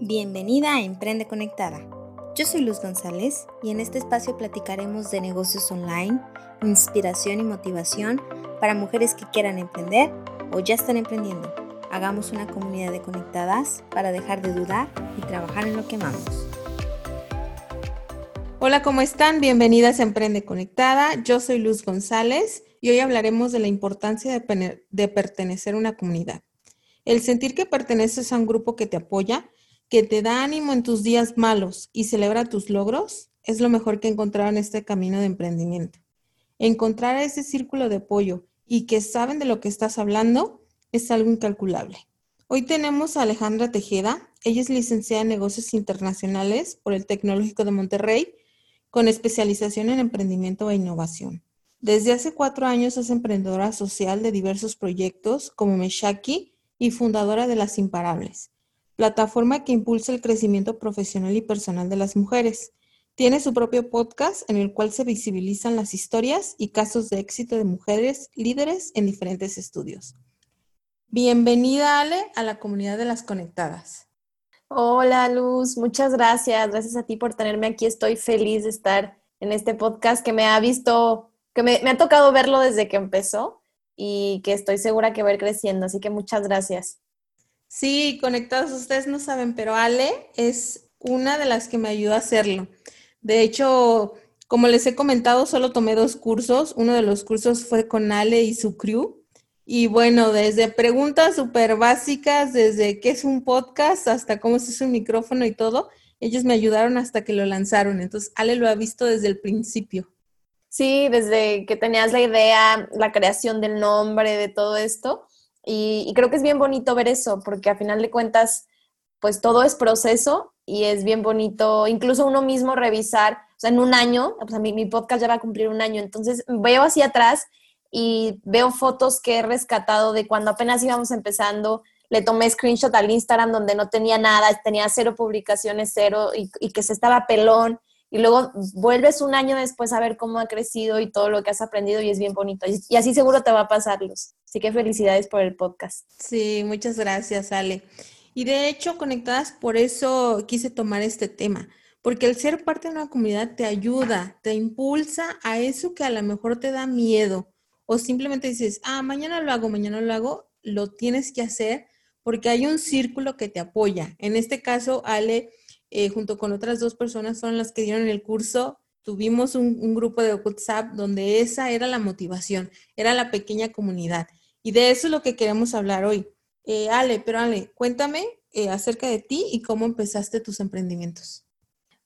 Bienvenida a Emprende Conectada. Yo soy Luz González y en este espacio platicaremos de negocios online, inspiración y motivación para mujeres que quieran emprender o ya están emprendiendo. Hagamos una comunidad de conectadas para dejar de dudar y trabajar en lo que amamos. Hola, ¿cómo están? Bienvenidas a Emprende Conectada. Yo soy Luz González y hoy hablaremos de la importancia de, de pertenecer a una comunidad. El sentir que perteneces a un grupo que te apoya que te da ánimo en tus días malos y celebra tus logros, es lo mejor que he encontrado en este camino de emprendimiento. Encontrar ese círculo de apoyo y que saben de lo que estás hablando es algo incalculable. Hoy tenemos a Alejandra Tejeda. Ella es licenciada en negocios internacionales por el Tecnológico de Monterrey, con especialización en emprendimiento e innovación. Desde hace cuatro años es emprendedora social de diversos proyectos como Meshaki y fundadora de Las Imparables plataforma que impulsa el crecimiento profesional y personal de las mujeres. Tiene su propio podcast en el cual se visibilizan las historias y casos de éxito de mujeres líderes en diferentes estudios. Bienvenida, Ale, a la comunidad de las conectadas. Hola, Luz, muchas gracias. Gracias a ti por tenerme aquí. Estoy feliz de estar en este podcast que me ha visto, que me, ha tocado verlo desde que empezó y que estoy segura que va a ir creciendo. Así que muchas gracias. Sí, conectados ustedes no saben, pero Ale es una de las que me ayudó a hacerlo. De hecho, como les he comentado, solo tomé dos cursos. Uno de los cursos fue con Ale y su crew. Y bueno, desde preguntas súper básicas, desde qué es un podcast hasta cómo se usa un micrófono y todo, ellos me ayudaron hasta que lo lanzaron. Entonces, Ale lo ha visto desde el principio. Sí, desde que tenías la idea, la creación del nombre, de todo esto. Y, creo que es bien bonito ver eso, porque a final de cuentas, pues todo es proceso y es bien bonito, incluso uno mismo revisar, o sea, en un año, pues a mí mi podcast ya va a cumplir un año, entonces veo hacia atrás y veo fotos que he rescatado de cuando apenas íbamos empezando, le tomé screenshot al Instagram donde no tenía nada, tenía cero publicaciones, cero, y, y que se estaba pelón, y luego vuelves un año después a ver cómo ha crecido y todo lo que has aprendido y es bien bonito. Y, así seguro te va a pasar. Así que felicidades por el podcast. Sí, muchas gracias, Ale. Y de hecho, conectadas, por eso quise tomar este tema, porque el ser parte de una comunidad te ayuda, te impulsa a eso que a lo mejor te da miedo o simplemente dices, ah, mañana lo hago, mañana lo hago, lo tienes que hacer porque hay un círculo que te apoya. En este caso, Ale eh, junto con otras dos personas, fueron las que dieron el curso. Tuvimos un, grupo de WhatsApp donde esa era la motivación, era la pequeña comunidad. Y de eso es lo que queremos hablar hoy. Eh, Ale, pero Ale, cuéntame eh, acerca de ti y cómo empezaste tus emprendimientos.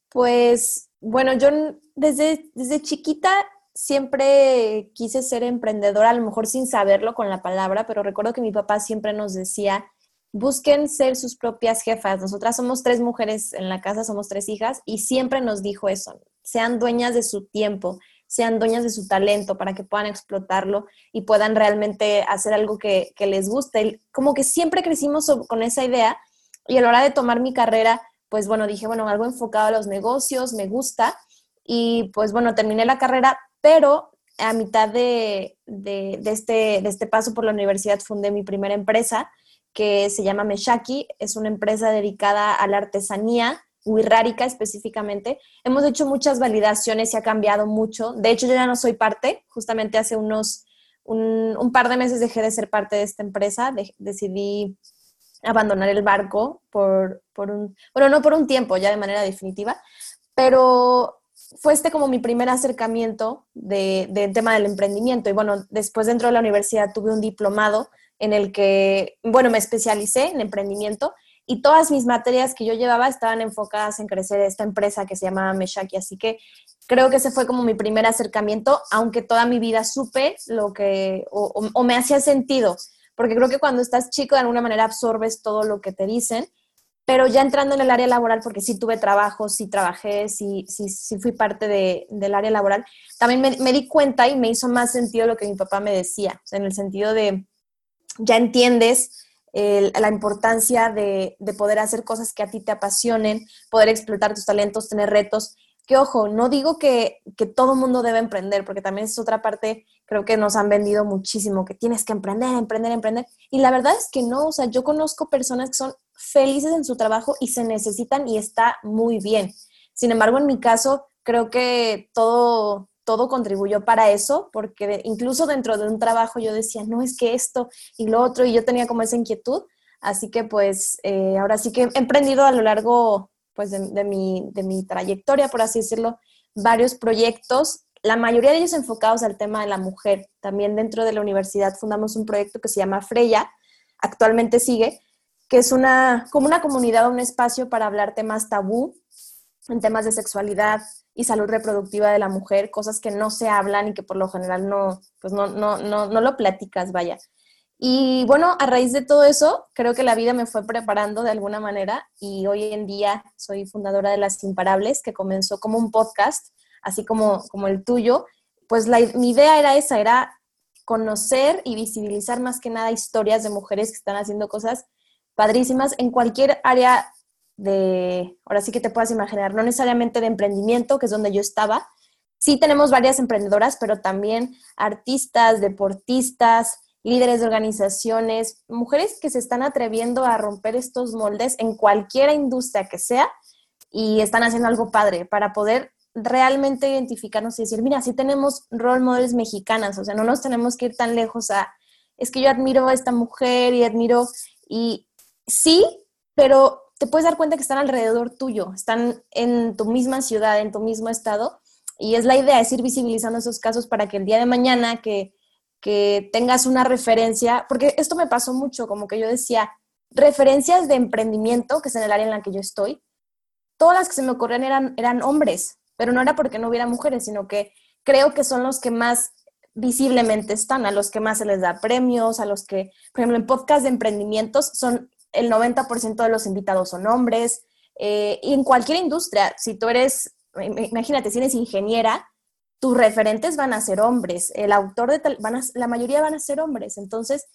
Pues bueno, yo desde, desde chiquita siempre quise ser emprendedora, a lo mejor sin saberlo con la palabra, pero recuerdo que mi papá siempre nos decía busquen ser sus propias jefas. Nosotras somos tres mujeres en la casa, somos tres hijas y siempre nos dijo eso, sean dueñas de su tiempo, sean dueñas de su talento para que puedan explotarlo y puedan realmente hacer algo que, les guste. Como que siempre crecimos con esa idea y a la hora de tomar mi carrera, pues bueno, dije, bueno, algo enfocado a los negocios, me gusta y pues bueno, terminé la carrera, pero a mitad de, este, de este paso por la universidad fundé mi primera empresa que se llama Meshaki, es una empresa dedicada a la artesanía, wixárika específicamente. Hemos hecho muchas validaciones y ha cambiado mucho. De hecho, yo ya no soy parte, justamente hace unos, un, par de meses dejé de ser parte de esta empresa, decidí abandonar el barco por, por un, bueno, no por un tiempo, ya de manera definitiva, pero fue este como mi primer acercamiento del tema del emprendimiento. Y bueno, después dentro de la universidad tuve un diplomado en el que, bueno, me especialicé en emprendimiento y todas mis materias que yo llevaba estaban enfocadas en crecer esta empresa que se llamaba Meshaki. Así que creo que ese fue como mi primer acercamiento, aunque toda mi vida supe lo que, o, me hacía sentido, porque creo que cuando estás chico de alguna manera absorbes todo lo que te dicen, pero ya entrando en el área laboral, porque sí tuve trabajo, sí trabajé, sí, sí, fui parte de, del área laboral, también me, di cuenta y me hizo más sentido lo que mi papá me decía, en el sentido de ya entiendes la importancia de, poder hacer cosas que a ti te apasionen, poder explotar tus talentos, tener retos. Que ojo, no digo que, que todo mundo debe emprender, porque también es otra parte, creo que nos han vendido muchísimo, que tienes que emprender, emprender, emprender. Y la verdad es que no, o sea, yo conozco personas que son felices en su trabajo y se necesitan y está muy bien. Sin embargo, en mi caso, creo que todo, todo contribuyó para eso, porque incluso dentro de un trabajo yo decía, no, es que esto y lo otro, y yo tenía como esa inquietud. Así que pues eh, ahora sí que he emprendido a lo largo pues de, mi, de mi trayectoria, por así decirlo, varios proyectos, la mayoría de ellos enfocados al tema de la mujer. También dentro de la universidad fundamos un proyecto que se llama Freya, actualmente sigue, que es una, como una comunidad, un espacio para hablar temas tabú en temas de sexualidad y salud reproductiva de la mujer, cosas que no se hablan y que por lo general no, pues no, no, no, no lo platicas, vaya. Y bueno, a raíz de todo eso, creo que la vida me fue preparando de alguna manera y hoy en día soy fundadora de Las Imparables, que comenzó como un podcast, así como, como el tuyo. Pues mi idea era esa, era conocer y visibilizar más que nada historias de mujeres que están haciendo cosas padrísimas en cualquier área de, ahora sí que te puedas imaginar, no necesariamente de emprendimiento, que es donde yo estaba. Sí tenemos varias emprendedoras, pero también artistas, deportistas, líderes de organizaciones, mujeres que se están atreviendo a romper estos moldes en cualquier industria que sea y están haciendo algo padre para poder realmente identificarnos y decir, mira, sí tenemos role models mexicanas, o sea, no nos tenemos que ir tan lejos a, es que yo admiro a esta mujer y admiro, y sí, pero te puedes dar cuenta que están alrededor tuyo, están en tu misma ciudad, en tu mismo estado, y es la idea, es ir visibilizando esos casos para que el día de mañana que, que tengas una referencia, porque esto me pasó mucho, como que yo decía, referencias de emprendimiento, que es en el área en la que yo estoy, todas las que se me ocurrían eran, eran hombres, pero no era porque no hubiera mujeres, sino que creo que son los que más visiblemente están, a los que más se les da premios, a los que, por ejemplo, en podcast de emprendimientos son el 90% de los invitados son hombres, eh, y en cualquier industria, si tú eres, imagínate, si eres ingeniera, tus referentes van a ser hombres, el autor de tal, van a, la mayoría van a ser hombres, entonces,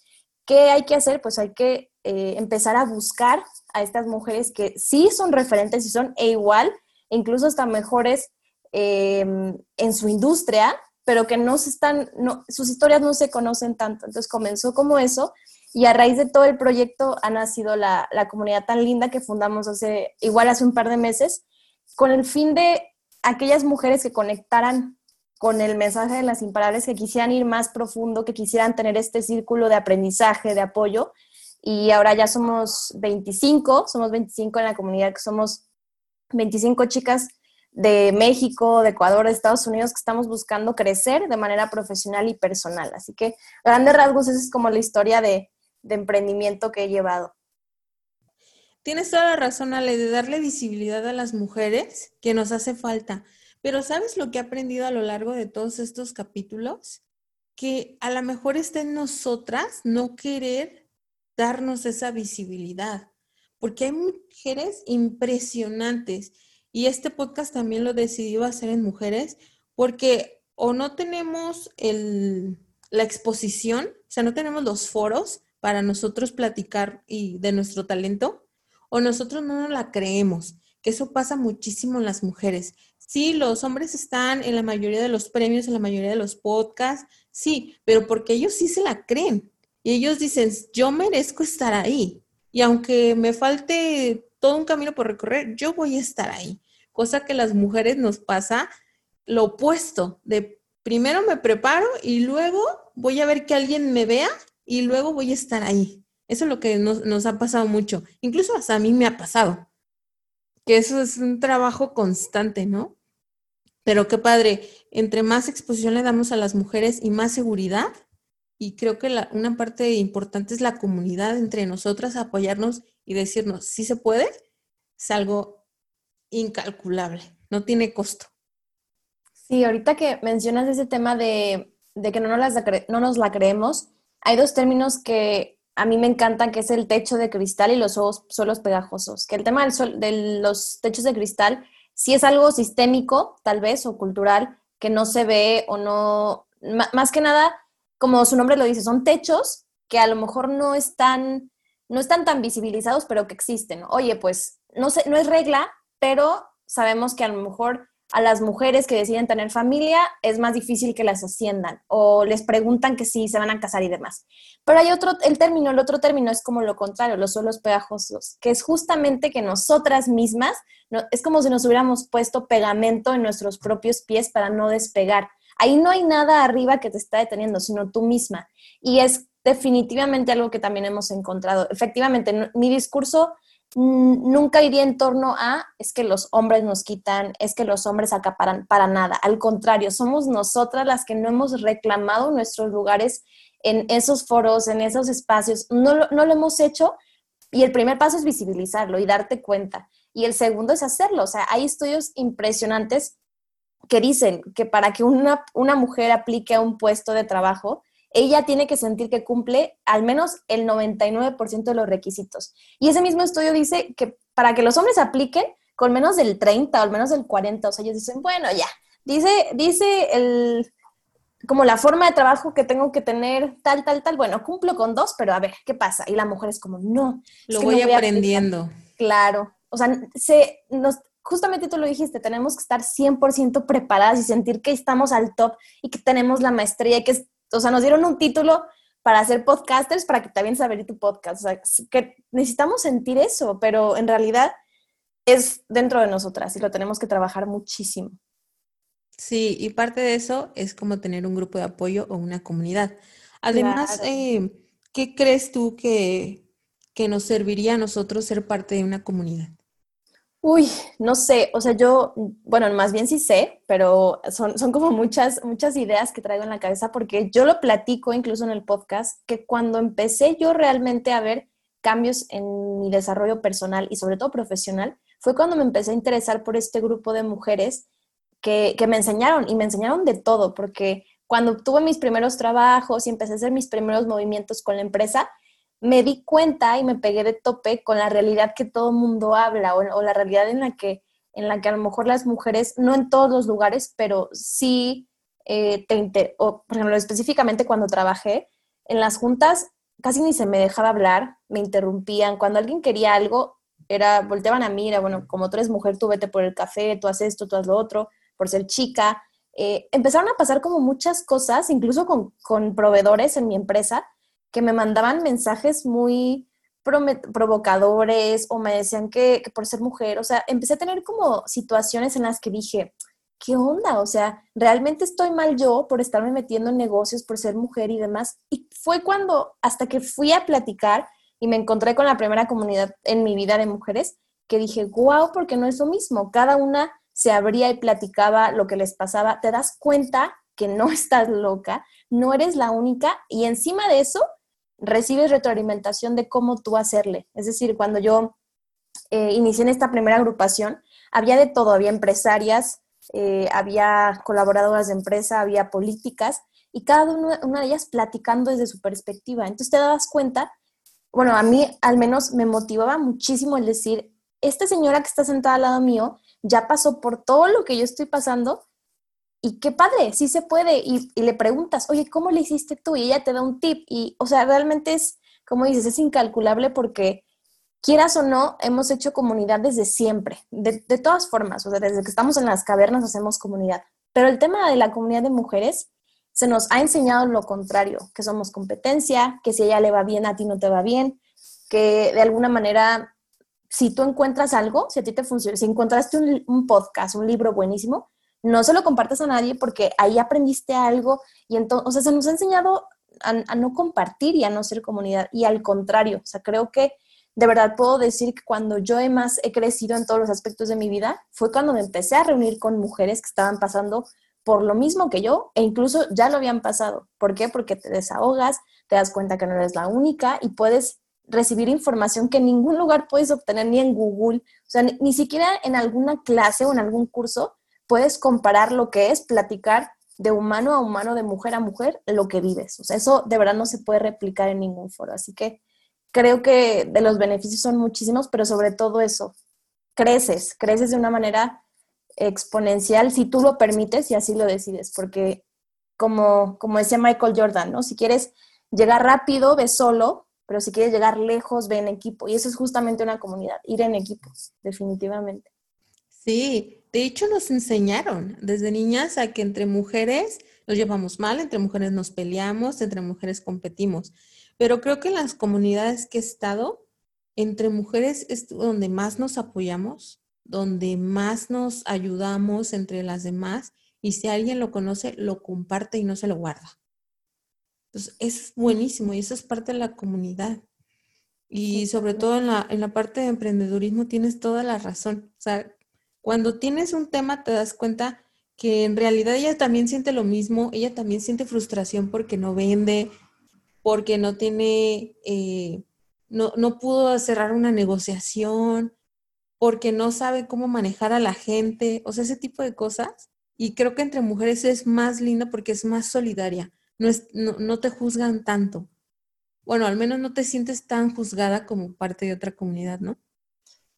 ¿qué hay que hacer? Pues hay que eh, empezar a buscar a estas mujeres que sí son referentes y son e igual, incluso hasta mejores em, en su industria, pero que no se están, no, sus historias no se conocen tanto. Entonces comenzó como eso y a raíz de todo el proyecto ha nacido la, la comunidad tan linda que fundamos hace, igual hace un par de meses, con el fin de aquellas mujeres que conectaran con el mensaje de las imparables, que quisieran ir más profundo, que quisieran tener este círculo de aprendizaje, de apoyo. Y ahora ya somos 25, somos 25 en la comunidad, que somos 25 chicas de México, de Ecuador, de Estados Unidos, que estamos buscando crecer de manera profesional y personal. Así que, grandes rasgos, esa es como la historia de, de emprendimiento que he llevado. Tienes toda la razón, Ale, de darle visibilidad a las mujeres que nos hace falta. Pero ¿sabes lo que he aprendido a lo largo de todos estos capítulos? Que a lo mejor está en nosotras no querer darnos esa visibilidad, porque hay mujeres impresionantes y este podcast también lo decidió hacer en mujeres porque o no tenemos el, la exposición, o sea, no tenemos los foros para nosotros platicar y de nuestro talento, o nosotros no nos la creemos, que eso pasa muchísimo en las mujeres. Sí, los hombres están en la mayoría de los premios, en la mayoría de los podcasts, sí, pero porque ellos sí se la creen. Y ellos dicen, yo merezco estar ahí. Y aunque me falte todo un camino por recorrer, yo voy a estar ahí. Cosa que las mujeres nos pasa lo opuesto, de primero me preparo y luego voy a ver que alguien me vea y luego voy a estar ahí. Eso es lo que nos, nos ha pasado mucho. Incluso hasta a mí me ha pasado. Que eso es un trabajo constante, ¿no? Pero qué padre, entre más exposición le damos a las mujeres y más seguridad, y creo que una parte importante es la comunidad entre nosotras, apoyarnos y decirnos, si se puede, es algo incalculable, no tiene costo. Sí, ahorita que mencionas ese tema de, que no nos, no nos la creemos, hay dos términos que a mí me encantan, que es el techo de cristal y los suelos pegajosos. Que el tema de los techos de cristal si es algo sistémico, tal vez, o cultural, que no se ve o no, más que nada, como su nombre lo dice, son techos que a lo mejor no están, no están tan visibilizados, pero que existen. Oye, pues no, sé, no es regla, pero sabemos que a lo mejor a las mujeres que deciden tener familia es más difícil que las asciendan o les preguntan que si se van a casar y demás. Pero hay otro, el término, el otro término es como lo contrario, los suelos pegajosos, que es justamente que nosotras mismas, es como si nos hubiéramos puesto pegamento en nuestros propios pies para no despegar. Ahí no hay nada arriba que te está deteniendo, sino tú misma. Y es definitivamente algo que también hemos encontrado. Efectivamente, mi discurso nunca iría en torno a es que los hombres nos quitan, es que los hombres acaparan para nada. Al contrario, somos nosotras las que no hemos reclamado nuestros lugares en esos foros, en esos espacios. No lo, no lo hemos hecho y el primer paso es visibilizarlo y darte cuenta. Y el segundo es hacerlo. O sea, hay estudios impresionantes que dicen que para que una, una mujer aplique a un puesto de trabajo, ella tiene que sentir que cumple al menos el 99% de los requisitos. Y ese mismo estudio dice que para que los hombres apliquen, con menos del 30 o al menos del 40, o sea, ellos dicen, bueno, ya, dice, dice el, como la forma de trabajo que tengo que tener, tal, tal, tal, bueno, cumplo con dos, pero a ver, ¿qué pasa? Y la mujer es como, no. Lo voy, aprendiendo. Claro, o sea, se, nos, justamente tú lo dijiste, tenemos que estar 100% preparadas y sentir que estamos al top y que tenemos la maestría y que o sea, nos dieron un título para hacer podcasters para que también saber tu podcast. O sea, que necesitamos sentir eso, pero en realidad es dentro de nosotras y lo tenemos que trabajar muchísimo. Sí, y parte de eso es como tener un grupo de apoyo o una comunidad. Además, eh, ¿qué crees tú que, que nos serviría a nosotros ser parte de una comunidad? Uy, no sé, o sea, yo, bueno, más bien sí sé, pero son, son como muchas, muchas ideas que traigo en la cabeza porque yo lo platico incluso en el podcast, que cuando empecé yo realmente a ver cambios en mi desarrollo personal y sobre todo profesional, fue cuando me empecé a interesar por este grupo de mujeres que, que me enseñaron y me enseñaron de todo, porque cuando tuve mis primeros trabajos y empecé a hacer mis primeros movimientos con la empresa, me di cuenta y me pegué de tope con la realidad que todo mundo habla o, la realidad en la que en la que a lo mejor las mujeres, no en todos los lugares, pero sí, eh, te o, por ejemplo, específicamente cuando trabajé, en las juntas casi ni se me dejaba hablar, me interrumpían. Cuando alguien quería algo, era, volteaban a mí, era, bueno, como tú eres mujer, tú vete por el café, tú haces esto, tú haces lo otro, por ser chica. Eh, empezaron a pasar como muchas cosas, incluso con, con proveedores en mi empresa, que me mandaban mensajes muy provocadores o me decían que, por ser mujer, o sea, empecé a tener como situaciones en las que dije, ¿qué onda? O sea, realmente estoy mal yo por estarme metiendo en negocios, por ser mujer y demás. Y fue cuando, hasta que fui a platicar y me encontré con la primera comunidad en mi vida de mujeres, que dije, wow, porque no es lo mismo. Cada una se abría y platicaba lo que les pasaba. Te das cuenta que no estás loca, no eres la única y encima de eso recibes retroalimentación de cómo tú hacerle. Es decir, cuando yo eh, inicié en esta primera agrupación, había de todo, había empresarias, eh, había colaboradoras de empresa, había políticas, y cada una, una de ellas platicando desde su perspectiva. Entonces te das cuenta, bueno, a mí al menos me motivaba muchísimo el decir, esta señora que está sentada al lado mío ya pasó por todo lo que yo estoy pasando y qué padre, sí se puede. Y, le preguntas, oye, ¿cómo le hiciste tú? Y ella te da un tip. Y, o sea, realmente es, como dices, es incalculable porque quieras o no, hemos hecho comunidad desde siempre, de, todas formas, o sea, desde que estamos en las cavernas hacemos comunidad. Pero el tema de la comunidad de mujeres se nos ha enseñado lo contrario, que somos competencia, que si ella le va bien, a ti no te va bien, que de alguna manera, si tú encuentras algo, si a ti te funciona, si encontraste un podcast, un libro buenísimo, no se lo compartas a nadie porque ahí aprendiste algo y entonces, o sea, se nos ha enseñado a, no compartir y a no ser comunidad y al contrario, o sea, creo que de verdad puedo decir que cuando yo he más he crecido en todos los aspectos de mi vida fue cuando me empecé a reunir con mujeres que estaban pasando por lo mismo que yo e incluso ya lo habían pasado. ¿Por qué? Porque te desahogas, te das cuenta que no eres la única y puedes recibir información que en ningún lugar puedes obtener ni en Google, o sea, ni siquiera en alguna clase o en algún curso puedes comparar lo que es platicar de humano a humano, de mujer a mujer, lo que vives. O sea, eso de verdad no se puede replicar en ningún foro. Así que creo que de los beneficios son muchísimos, pero sobre todo eso, creces, creces de una manera exponencial si tú lo permites y así lo decides, porque como, como decía Michael Jordan, ¿no? Si quieres llegar rápido, ve solo, pero si quieres llegar lejos, ve en equipo. Y eso es justamente una comunidad, ir en equipo, definitivamente. Sí, de hecho nos enseñaron desde niñas a que entre mujeres nos llevamos mal, entre mujeres nos peleamos, entre mujeres competimos. Pero creo que en las comunidades que he estado, entre mujeres es donde más nos apoyamos, donde más nos ayudamos entre las demás y si alguien lo conoce, lo comparte y no se lo guarda. Entonces, es buenísimo y eso es parte de la comunidad. Y sobre todo en la, en la parte de emprendedurismo tienes toda la razón. O sea, cuando tienes un tema te das cuenta que en realidad ella también siente lo mismo, ella también siente frustración porque no vende, porque no tiene, eh, no, no pudo cerrar una negociación, porque no sabe cómo manejar a la gente, o sea, ese tipo de cosas. Y creo que entre mujeres es más lindo porque es más solidaria, no, es, no, te juzgan tanto. Bueno, al menos no te sientes tan juzgada como parte de otra comunidad, ¿no?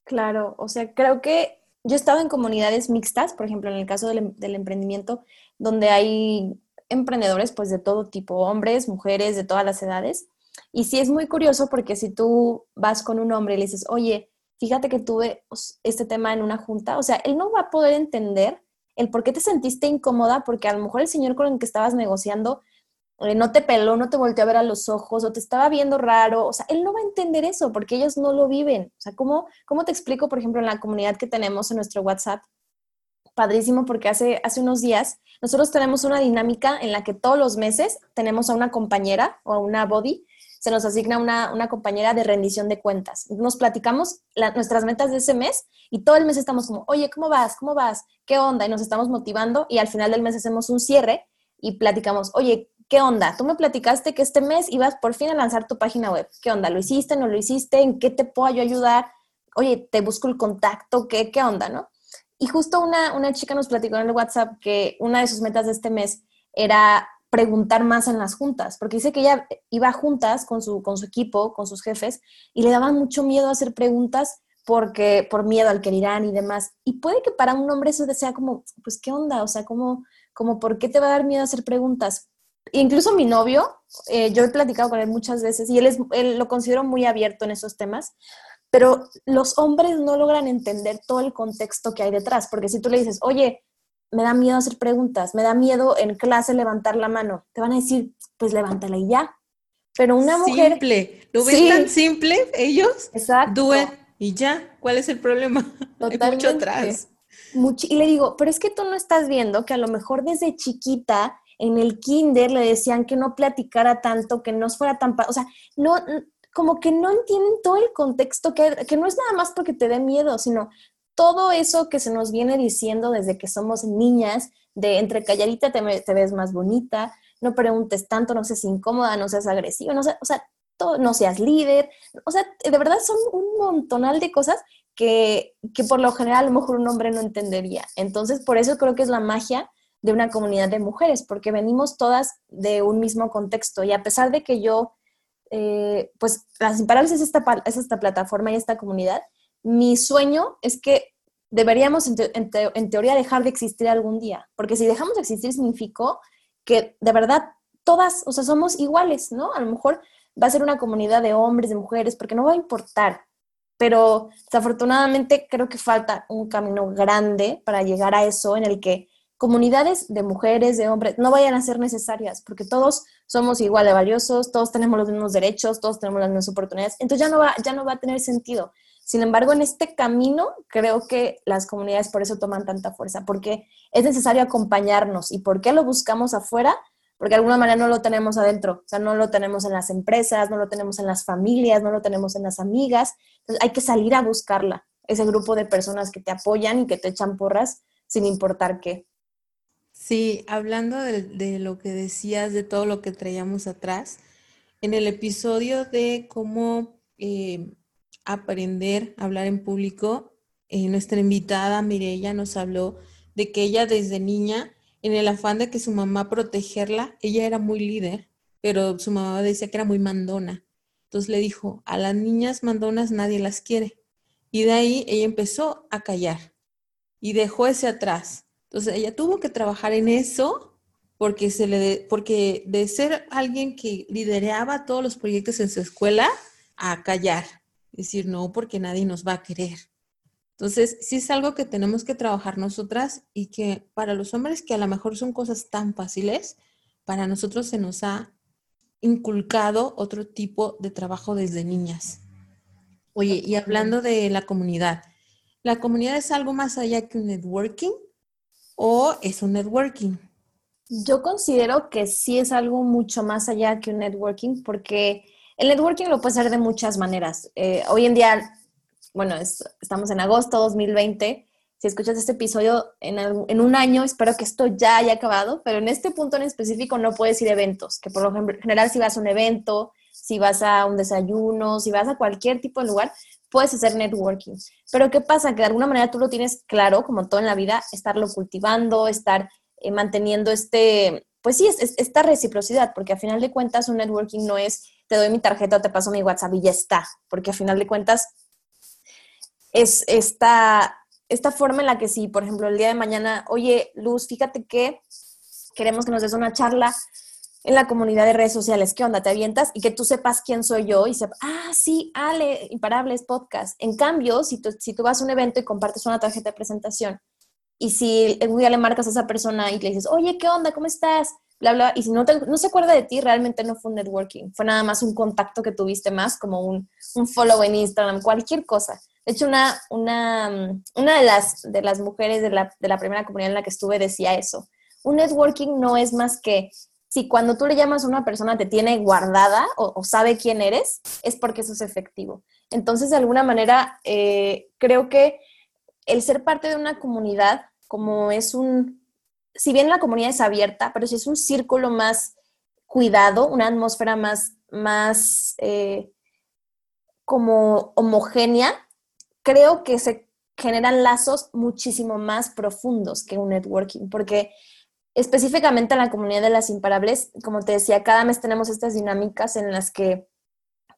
Claro, o sea, creo que yo he estado en comunidades mixtas, por ejemplo, en el caso del, em, emprendimiento, donde hay emprendedores pues de todo tipo, hombres, mujeres, de todas las edades. Y sí es muy curioso porque si tú vas con un hombre y le dices, oye, fíjate que tuve este tema en una junta, o sea, él no va a poder entender el por qué te sentiste incómoda, porque a lo mejor el señor con el que estabas negociando no te peló, no te volteó a ver a los ojos o te estaba viendo raro, o sea, él no va a entender eso porque ellos no lo viven. O sea, ¿cómo, cómo te explico, por ejemplo, en la comunidad que tenemos en nuestro WhatsApp? Padrísimo porque hace, hace unos días nosotros tenemos una dinámica en la que todos los meses tenemos a una compañera o a una body, se nos asigna una, una compañera de rendición de cuentas. Nos platicamos nuestras metas de ese mes y todo el mes estamos como, oye, ¿cómo vas? ¿Cómo vas? ¿Qué onda? Y nos estamos motivando y al final del mes hacemos un cierre y platicamos, oye, ¿qué onda? Tú me platicaste que este mes ibas por fin a lanzar tu página web. ¿Qué onda? ¿Lo hiciste? ¿No lo hiciste? ¿En qué te puedo yo ayudar? Oye, te busco el contacto, ¿qué, qué onda, no? Y justo una, una chica nos platicó en el WhatsApp que una de sus metas de este mes era preguntar más en las juntas, porque dice que ella iba a juntas con su, con su equipo, con sus jefes, y le daban mucho miedo hacer preguntas porque por miedo al que dirán y demás. Y puede que para un hombre eso sea como, pues, ¿qué onda? O sea, como, como ¿por qué te va a dar miedo hacer preguntas? Incluso mi novio, eh, yo he platicado con él muchas veces y él, es, él lo considero muy abierto en esos temas, pero los hombres no logran entender todo el contexto que hay detrás, porque si tú le dices, oye, me da miedo hacer preguntas, me da miedo en clase levantar la mano, te van a decir, pues levántala y ya. Pero una mujer... Simple, lo ven tan simple ellos. Exacto. y ya, ¿cuál es el problema? Totalmente. Hay mucho atrás. y le digo, pero es que tú no estás viendo que a lo mejor desde chiquita en el kinder le decían que no platicara tanto, que no fuera tan... O sea, no, como que no entienden todo el contexto, que, que no es nada más porque te dé miedo, sino todo eso que se nos viene diciendo desde que somos niñas, de entre calladita te, ves más bonita, no preguntes tanto, no seas incómoda, no seas agresiva, no, o sea, no seas líder, o sea, de verdad son un montonal de cosas que, que por lo general a lo mejor un hombre no entendería. Entonces, por eso creo que es la magia de una comunidad de mujeres, porque venimos todas de un mismo contexto. Y a pesar de que yo, eh, pues las imparables es esta, es esta plataforma y esta comunidad, mi sueño es que deberíamos en, teoría dejar de existir algún día, porque si dejamos de existir significó que de verdad todas, o sea, somos iguales, ¿no? A lo mejor va a ser una comunidad de hombres, de mujeres, porque no va a importar, pero desafortunadamente creo que falta un camino grande para llegar a eso en el que comunidades de mujeres, de hombres, no vayan a ser necesarias, porque todos somos igual de valiosos, todos tenemos los mismos derechos, todos tenemos las mismas oportunidades, entonces ya no va, ya no va a tener sentido. Sin embargo, en este camino creo que las comunidades por eso toman tanta fuerza, porque es necesario acompañarnos. ¿Y por qué lo buscamos afuera? Porque de alguna manera no lo tenemos adentro, o sea, no lo tenemos en las empresas, no lo tenemos en las familias, no lo tenemos en las amigas. Entonces hay que salir a buscarla, ese grupo de personas que te apoyan y que te echan porras sin importar qué. Sí, hablando de, lo que decías, de todo lo que traíamos atrás, en el episodio de cómo eh, aprender a hablar en público, eh, nuestra invitada Mirella nos habló de que ella desde niña, en el afán de que su mamá protegerla, ella era muy líder, pero su mamá decía que era muy mandona. Entonces le dijo, a las niñas mandonas nadie las quiere. Y de ahí ella empezó a callar y dejó ese atrás entonces ella tuvo que trabajar en eso porque, se le porque de ser alguien que lideraba todos los proyectos en su escuela a callar, decir no porque nadie nos va a querer. Entonces, sí es algo que tenemos que trabajar nosotras y que para los hombres que a lo mejor son cosas tan fáciles, para nosotros se nos ha inculcado otro tipo de trabajo desde niñas. Oye, y hablando de la comunidad, ¿la comunidad es algo más allá que un networking o es un networking? Yo considero que sí es algo mucho más allá que un networking porque el networking lo puede hacer de muchas maneras. Eh, hoy en día bueno, estamos en agosto 2020. Si escuchas este episodio en, en, un año, espero que esto ya haya acabado, pero en este punto en específico no puedes ir a eventos, que por lo general si vas a un evento, si vas a un desayuno, si vas a cualquier tipo de lugar, puedes hacer networking. Pero ¿qué pasa? Que de alguna manera tú lo tienes claro, como todo en la vida, estarlo cultivando, estar eh, manteniendo este, pues sí, es, esta reciprocidad, porque a final de cuentas un networking no es te doy mi tarjeta te paso mi WhatsApp y ya está, porque a final de cuentas es esta, esta forma en la que si, por ejemplo, el día de mañana, oye, Luz, fíjate que queremos que nos des una charla en la comunidad de redes sociales, ¿qué onda? ¿Te avientas? Y que tú sepas quién soy yo y sepas, ah, sí, Ale, Imparables Podcast. En cambio, si tú, si tú vas a un evento y compartes una tarjeta de presentación, y si un día le marcas a esa persona y le dices, oye, ¿qué onda? ¿Cómo estás? Bla, bla, y si no, no se acuerda de ti, realmente no fue un networking, fue nada más un contacto que tuviste más, como un, un follow en Instagram, cualquier cosa. De hecho, una, una, una de, las, de las mujeres de la, de la primera comunidad en la que estuve decía eso. Un networking no es más que si cuando tú le llamas a una persona te tiene guardada o, sabe quién eres, es porque eso es efectivo. Entonces, de alguna manera, eh, creo que el ser parte de una comunidad, como es un, si bien la comunidad es abierta, pero si es un círculo más cuidado, una atmósfera más, más eh, como homogénea, creo que se generan lazos muchísimo más profundos que un networking, porque específicamente en la comunidad de las imparables, como te decía, cada mes tenemos estas dinámicas en las que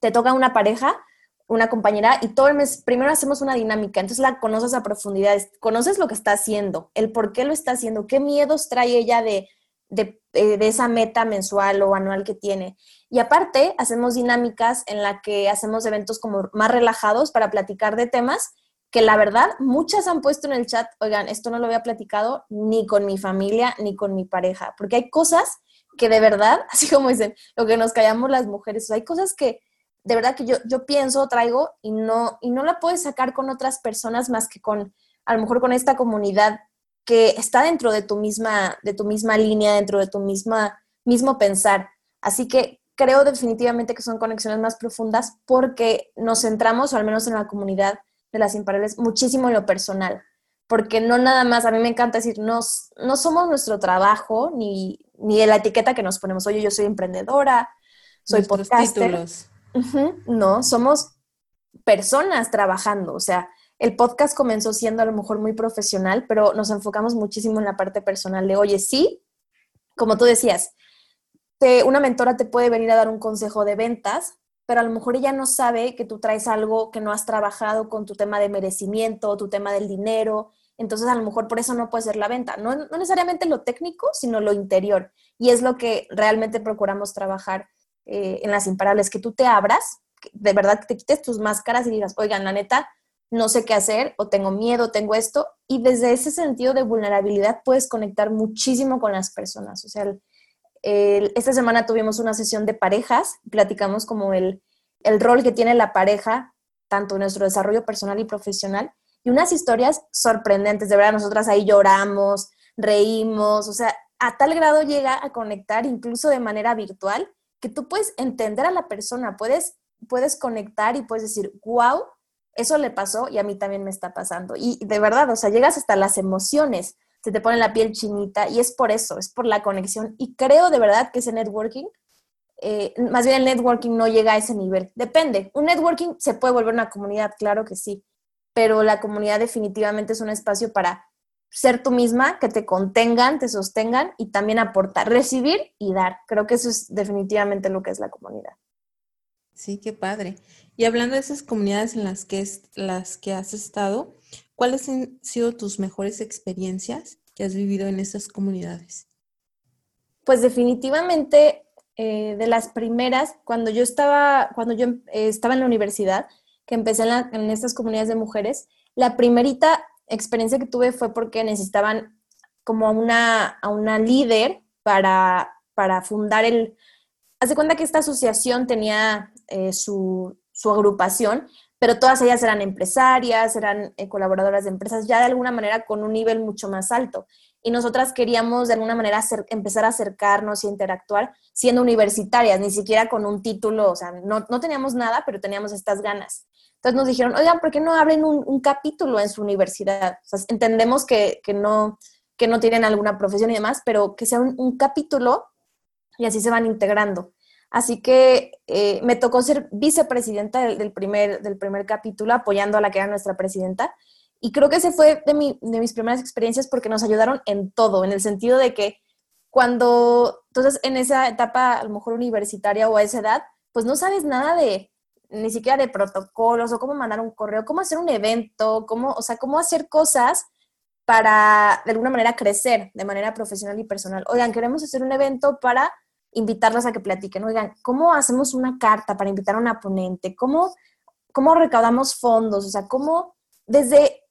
te toca una pareja, una compañera, y todo el mes primero hacemos una dinámica, entonces la conoces a profundidad, conoces lo que está haciendo, el por qué lo está haciendo, qué miedos trae ella de, de, eh, de esa meta mensual o anual que tiene. Y aparte, hacemos dinámicas en la que hacemos eventos como más relajados para platicar de temas que la verdad muchas han puesto en el chat, oigan, esto no lo había platicado ni con mi familia ni con mi pareja, porque hay cosas que de verdad, así como dicen, lo que nos callamos las mujeres, hay cosas que de verdad que yo, yo pienso, traigo y no, y no la puedes sacar con otras personas más que con, a lo mejor con esta comunidad que está dentro de tu misma, de tu misma línea, dentro de tu misma, mismo pensar. Así que creo definitivamente que son conexiones más profundas porque nos centramos, o al menos en la comunidad de las imparables, muchísimo en lo personal. Porque no nada más, a mí me encanta decir, no, no somos nuestro trabajo ni, ni la etiqueta que nos ponemos. Oye, yo soy emprendedora, soy podcaster. No, somos personas trabajando. O sea, el podcast comenzó siendo a lo mejor muy profesional, pero nos enfocamos muchísimo en la parte personal de, oye, sí, como tú decías, una mentora te puede venir a dar un consejo de ventas, pero a lo mejor ella no sabe que tú traes algo que no has trabajado con tu tema de merecimiento, tu tema del dinero, entonces a lo mejor por eso no puede ser la venta, no, necesariamente lo técnico, sino lo interior. Y es lo que realmente procuramos trabajar eh, en las imparables, que tú te abras, de verdad que te quites tus máscaras y digas, oigan, la neta, no sé qué hacer o tengo miedo, tengo esto, y desde ese sentido de vulnerabilidad puedes conectar muchísimo con las personas. O sea, esta semana tuvimos una sesión de parejas, platicamos como el, el rol que tiene la pareja, tanto en nuestro desarrollo personal y profesional, y unas historias sorprendentes, de verdad, nosotras ahí lloramos, reímos, o sea, a tal grado llega a conectar incluso de manera virtual que tú puedes entender a la persona, puedes, puedes conectar y puedes decir, wow, eso le pasó y a mí también me está pasando. Y de verdad, o sea, llegas hasta las emociones se te pone la piel chinita y es por eso, es por la conexión. Y creo de verdad que ese networking, eh, más bien el networking no llega a ese nivel. Depende, un networking se puede volver una comunidad, claro que sí, pero la comunidad definitivamente es un espacio para ser tú misma, que te contengan, te sostengan y también aportar, recibir y dar. Creo que eso es definitivamente lo que es la comunidad. Sí, qué padre. Y hablando de esas comunidades en las que, es, las que has estado, ¿Cuáles han sido tus mejores experiencias que has vivido en esas comunidades? Pues definitivamente eh, de las primeras, cuando yo estaba, cuando yo eh, estaba en la universidad, que empecé en, estas comunidades de mujeres, La primerita experiencia que tuve fue porque necesitaban como a una, a una líder para, para fundar el... Hace cuenta que esta asociación tenía eh, su, su agrupación, pero todas ellas eran empresarias, eran eh, colaboradoras de empresas, ya de alguna manera con un nivel mucho más alto. Y nosotras queríamos de alguna manera empezar a acercarnos y interactuar siendo universitarias, ni siquiera con un título, o sea, no, no teníamos nada, pero teníamos estas ganas. Entonces nos dijeron, oigan, ¿por qué no abren un, capítulo en su universidad? Entendemos que, que, no, que no tienen alguna profesión y demás, pero que sea un capítulo y así se van integrando. Así que eh, me tocó ser vicepresidenta del, primer, del primer capítulo, apoyando a la que era nuestra presidenta. Y creo que ese fue de, mis primeras experiencias porque nos ayudaron en todo, en el sentido de que cuando, entonces en esa etapa a lo mejor universitaria o a esa edad, pues no sabes nada de, ni siquiera de protocolos o cómo mandar un correo, cómo hacer un evento, cómo, o sea, cómo hacer cosas para de alguna manera crecer de manera profesional y personal. Oigan, queremos hacer un evento para invitarlas a que platiquen, oigan, ¿cómo hacemos una carta para invitar a una ponente? ¿Cómo, cómo recaudamos fondos? O sea, ¿cómo desde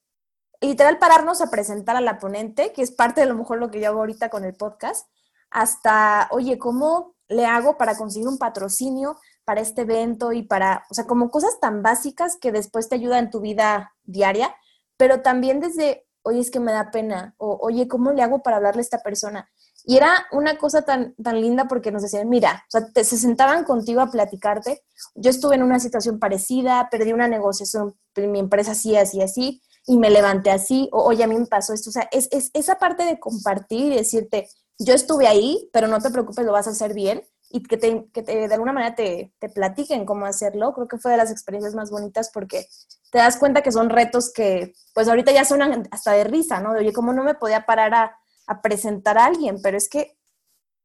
literal pararnos a presentar a la ponente, que es parte de lo mejor lo que yo hago ahorita con el podcast, hasta, oye, ¿cómo le hago para conseguir un patrocinio para este evento y para, o sea, como cosas tan básicas que después te ayudan en tu vida diaria, pero también desde, oye, es que me da pena, o oye, ¿cómo le hago para hablarle a esta persona? Y era una cosa tan, tan linda porque nos decían, mira, o sea, se sentaban contigo a platicarte. Yo estuve en una situación parecida, perdí una negociación, mi empresa así, así, así, y me levanté así, o oye, a mí me pasó esto. O sea, es, es esa parte de compartir y decirte, yo estuve ahí, pero no te preocupes, lo vas a hacer bien y que, te, que te, de alguna manera te, te, platiquen cómo hacerlo, creo que fue de las experiencias más bonitas porque te das cuenta que son retos que pues ahorita ya suenan hasta de risa, ¿no? De oye, ¿cómo no me podía parar a, a presentar a alguien, pero es que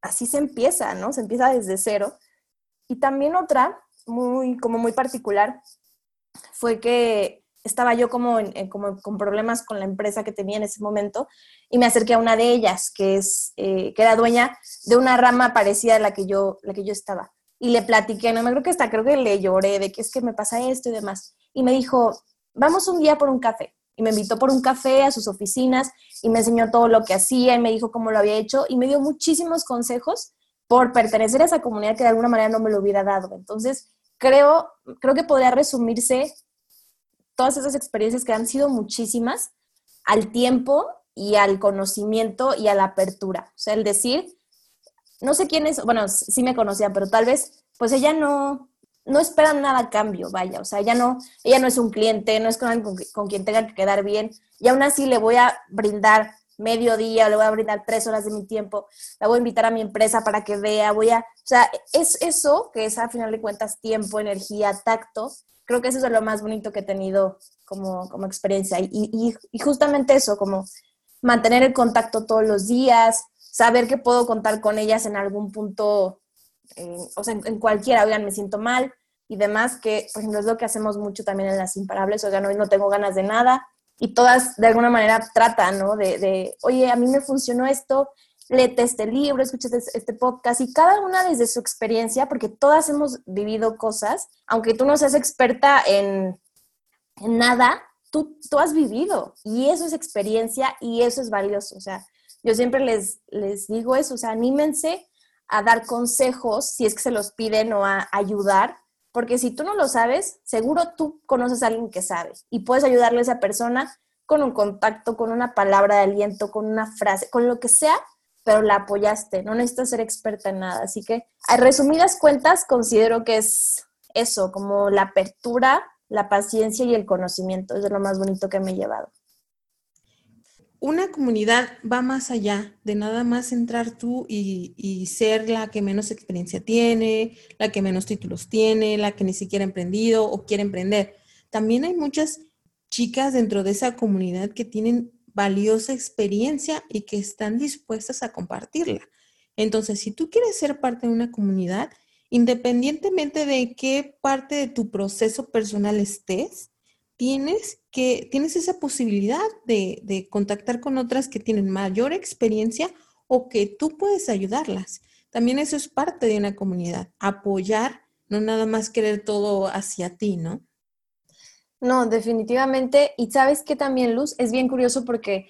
así se empieza, ¿no? Se empieza desde cero. Y también otra, muy, como muy particular, fue que estaba yo como, como con problemas con la empresa que tenía en ese momento y me acerqué a una de ellas, que, es, eh, que era dueña de una rama parecida a la que yo, la que yo estaba. Y le platiqué, no me creo que hasta creo que le lloré de que es que me pasa esto y demás. Y me dijo, vamos un día por un café y me invitó por un café a sus oficinas y me enseñó todo lo que hacía y me dijo cómo lo había hecho y me dio muchísimos consejos por pertenecer a esa comunidad que de alguna manera no me lo hubiera dado. Entonces, creo, creo que podría resumirse todas esas experiencias que han sido muchísimas al tiempo y al conocimiento y a la apertura. O sea, el decir, no sé quién es, bueno, sí me conocía, pero tal vez, pues ella no, no esperan nada a cambio, vaya, o sea, ella no, ella no es un cliente, no es con, con, quien tenga que quedar bien, y aún así le voy a brindar medio día, le voy a brindar tres horas de mi tiempo, la voy a invitar a mi empresa para que vea, voy a, o sea, es eso, que es a final de cuentas tiempo, energía, tacto, creo que eso es lo más bonito que he tenido como, como experiencia, y, y, y justamente eso, como mantener el contacto todos los días, saber que puedo contar con ellas en algún punto o sea, en, cualquiera, oigan, me siento mal y demás, que por ejemplo es lo que hacemos mucho también en las imparables, oigan, hoy no tengo ganas de nada y todas de alguna manera tratan, ¿no? De, oye, a mí me funcionó esto, léete este libro, escucha este, este podcast y cada una desde su experiencia, porque todas hemos vivido cosas, aunque tú no seas experta en, en nada, tú, tú has vivido y eso es experiencia y eso es valioso, o sea, yo siempre les, les digo eso, o sea, anímense a dar consejos si es que se los piden o a ayudar, porque si tú no lo sabes, seguro tú conoces a alguien que sabe y puedes ayudarle a esa persona con un contacto, con una palabra de aliento, con una frase, con lo que sea, pero la apoyaste, no necesitas ser experta en nada. Así que, a resumidas cuentas, considero que es eso, como la apertura, la paciencia y el conocimiento, es de lo más bonito que me he llevado una comunidad va más allá de nada más entrar tú y, ser la que menos experiencia tiene, la que menos títulos tiene, la que ni siquiera ha emprendido o quiere emprender. También hay muchas chicas dentro de esa comunidad que tienen valiosa experiencia y que están dispuestas a compartirla. Entonces, si tú quieres ser parte de una comunidad, independientemente de qué parte de tu proceso personal estés, tienes que tienes esa posibilidad de, contactar con otras que tienen mayor experiencia o que tú puedes ayudarlas. También eso es parte de una comunidad, apoyar, no nada más querer todo hacia ti, ¿no? No, definitivamente. Y sabes que también, Luz, es bien curioso porque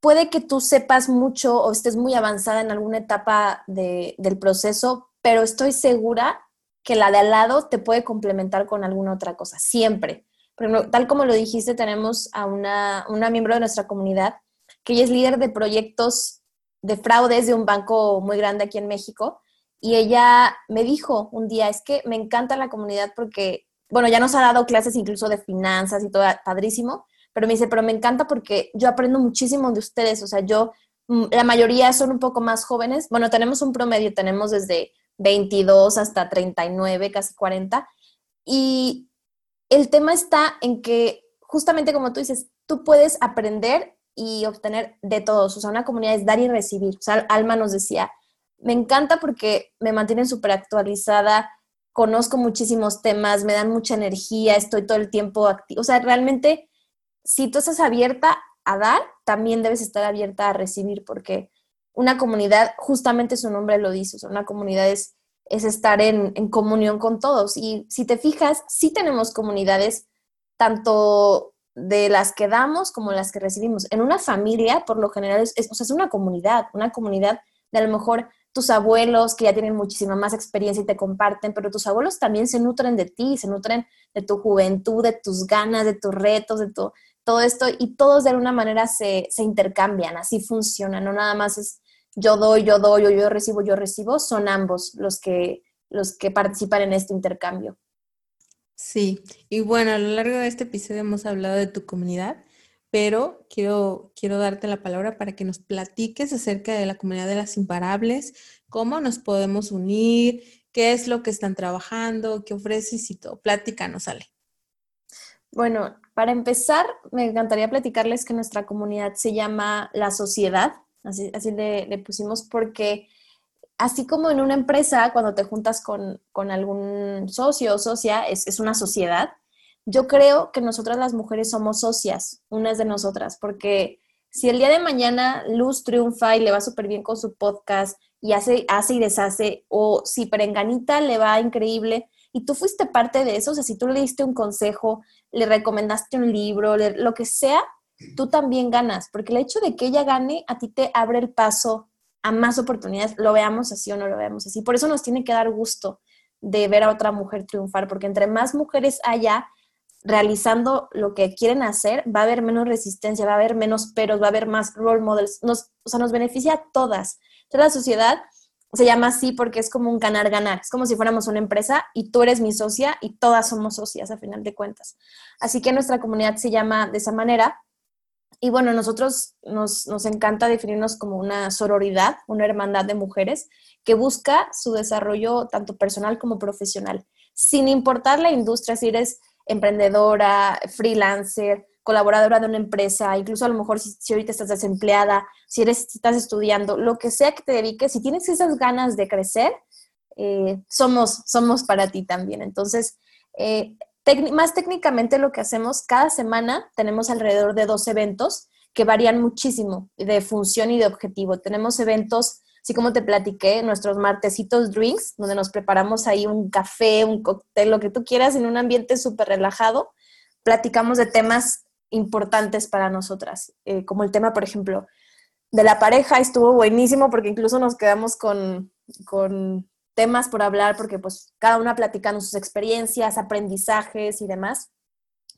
puede que tú sepas mucho o estés muy avanzada en alguna etapa del proceso, pero estoy segura que la de al lado te puede complementar con alguna otra cosa, siempre. Pero tal como lo dijiste, tenemos a una, una miembro de nuestra comunidad que ella es líder de proyectos de fraudes de un banco muy grande aquí en México. Y ella me dijo un día, es que me encanta la comunidad porque, bueno, ya nos ha dado clases incluso de finanzas y todo, padrísimo, pero me dice, pero me encanta porque yo aprendo muchísimo de ustedes, o sea, yo, mm, la mayoría son un poco más jóvenes, bueno, tenemos un promedio, tenemos desde 22 hasta 39, casi 40. Y el tema está en que, justamente como tú dices, tú puedes aprender y obtener de todos. O sea, una comunidad es dar y recibir. O sea, Alma nos decía, me encanta porque me mantienen súper actualizada, conozco muchísimos temas, me dan mucha energía, estoy todo el tiempo activo. O sea, realmente, si tú estás abierta a dar, también debes estar abierta a recibir, porque una comunidad, justamente su nombre lo dice, o sea, una comunidad es, es estar en, comunión con todos. Y si te fijas, sí tenemos comunidades, tanto de las que damos como las que recibimos. En una familia, por lo general, es, o sea, es una comunidad, una comunidad de a lo mejor tus abuelos que ya tienen muchísima más experiencia y te comparten, pero tus abuelos también se nutren de ti, se nutren de tu juventud, de tus ganas, de tus retos, de todo esto, y todos de alguna manera se, se intercambian, así funciona, no nada más es yo doy, yo doy o yo recibo, yo recibo, son ambos los que, los que participan en este intercambio. Sí, y bueno, a lo largo de este episodio hemos hablado de tu comunidad, pero quiero, quiero darte la palabra para que nos platiques acerca de la comunidad de las imparables, cómo nos podemos unir, qué es lo que están trabajando, qué ofreces y todo. Platícanos, Ale. Bueno, para empezar, me encantaría platicarles que nuestra comunidad se llama La Sociedad así, así le, pusimos, porque así como en una empresa, cuando te juntas con, algún socio o socia, es, es, una sociedad, yo creo que nosotras las mujeres somos socias, unas de nosotras, porque si el día de mañana Luz triunfa y le va súper bien con su podcast y hace, hace y deshace, o si Perenganita le va increíble y tú fuiste parte de eso, o sea, si tú le diste un consejo, le recomendaste un libro, lo que sea, tú también ganas, porque el hecho de que ella gane a ti te abre el paso a más oportunidades, lo veamos así o no lo veamos así. Por eso nos tiene que dar gusto de ver a otra mujer triunfar, porque entre más mujeres haya realizando lo que quieren hacer, va a haber menos resistencia, va a haber menos peros, va a haber más role models, nos, o sea, nos beneficia a todas. Entonces la sociedad se llama así porque es como un ganar-ganar, es como si fuéramos una empresa y tú eres mi socia y todas somos socias a final de cuentas. Así que nuestra comunidad se llama de esa manera y bueno, nosotros nos, nos, encanta definirnos como una sororidad, una hermandad de mujeres que busca su desarrollo tanto personal como profesional, sin importar la industria, si eres emprendedora, freelancer, colaboradora de una empresa, incluso a lo mejor si, ahorita estás desempleada, si, eres, si estás estudiando, lo que sea que te dediques, si tienes esas ganas de crecer, eh, somos, somos para ti también. Entonces, eh, más técnicamente lo que hacemos, cada semana tenemos alrededor de dos eventos que varían muchísimo de función y de objetivo. Tenemos eventos, así como te platiqué, nuestros martesitos drinks, donde nos preparamos ahí un café, un cóctel, lo que tú quieras, en un ambiente súper relajado. Platicamos de temas importantes para nosotras, eh, como el tema, por ejemplo, de la pareja, estuvo buenísimo porque incluso nos quedamos con, con temas por hablar porque pues cada una platicando sus experiencias, aprendizajes y demás.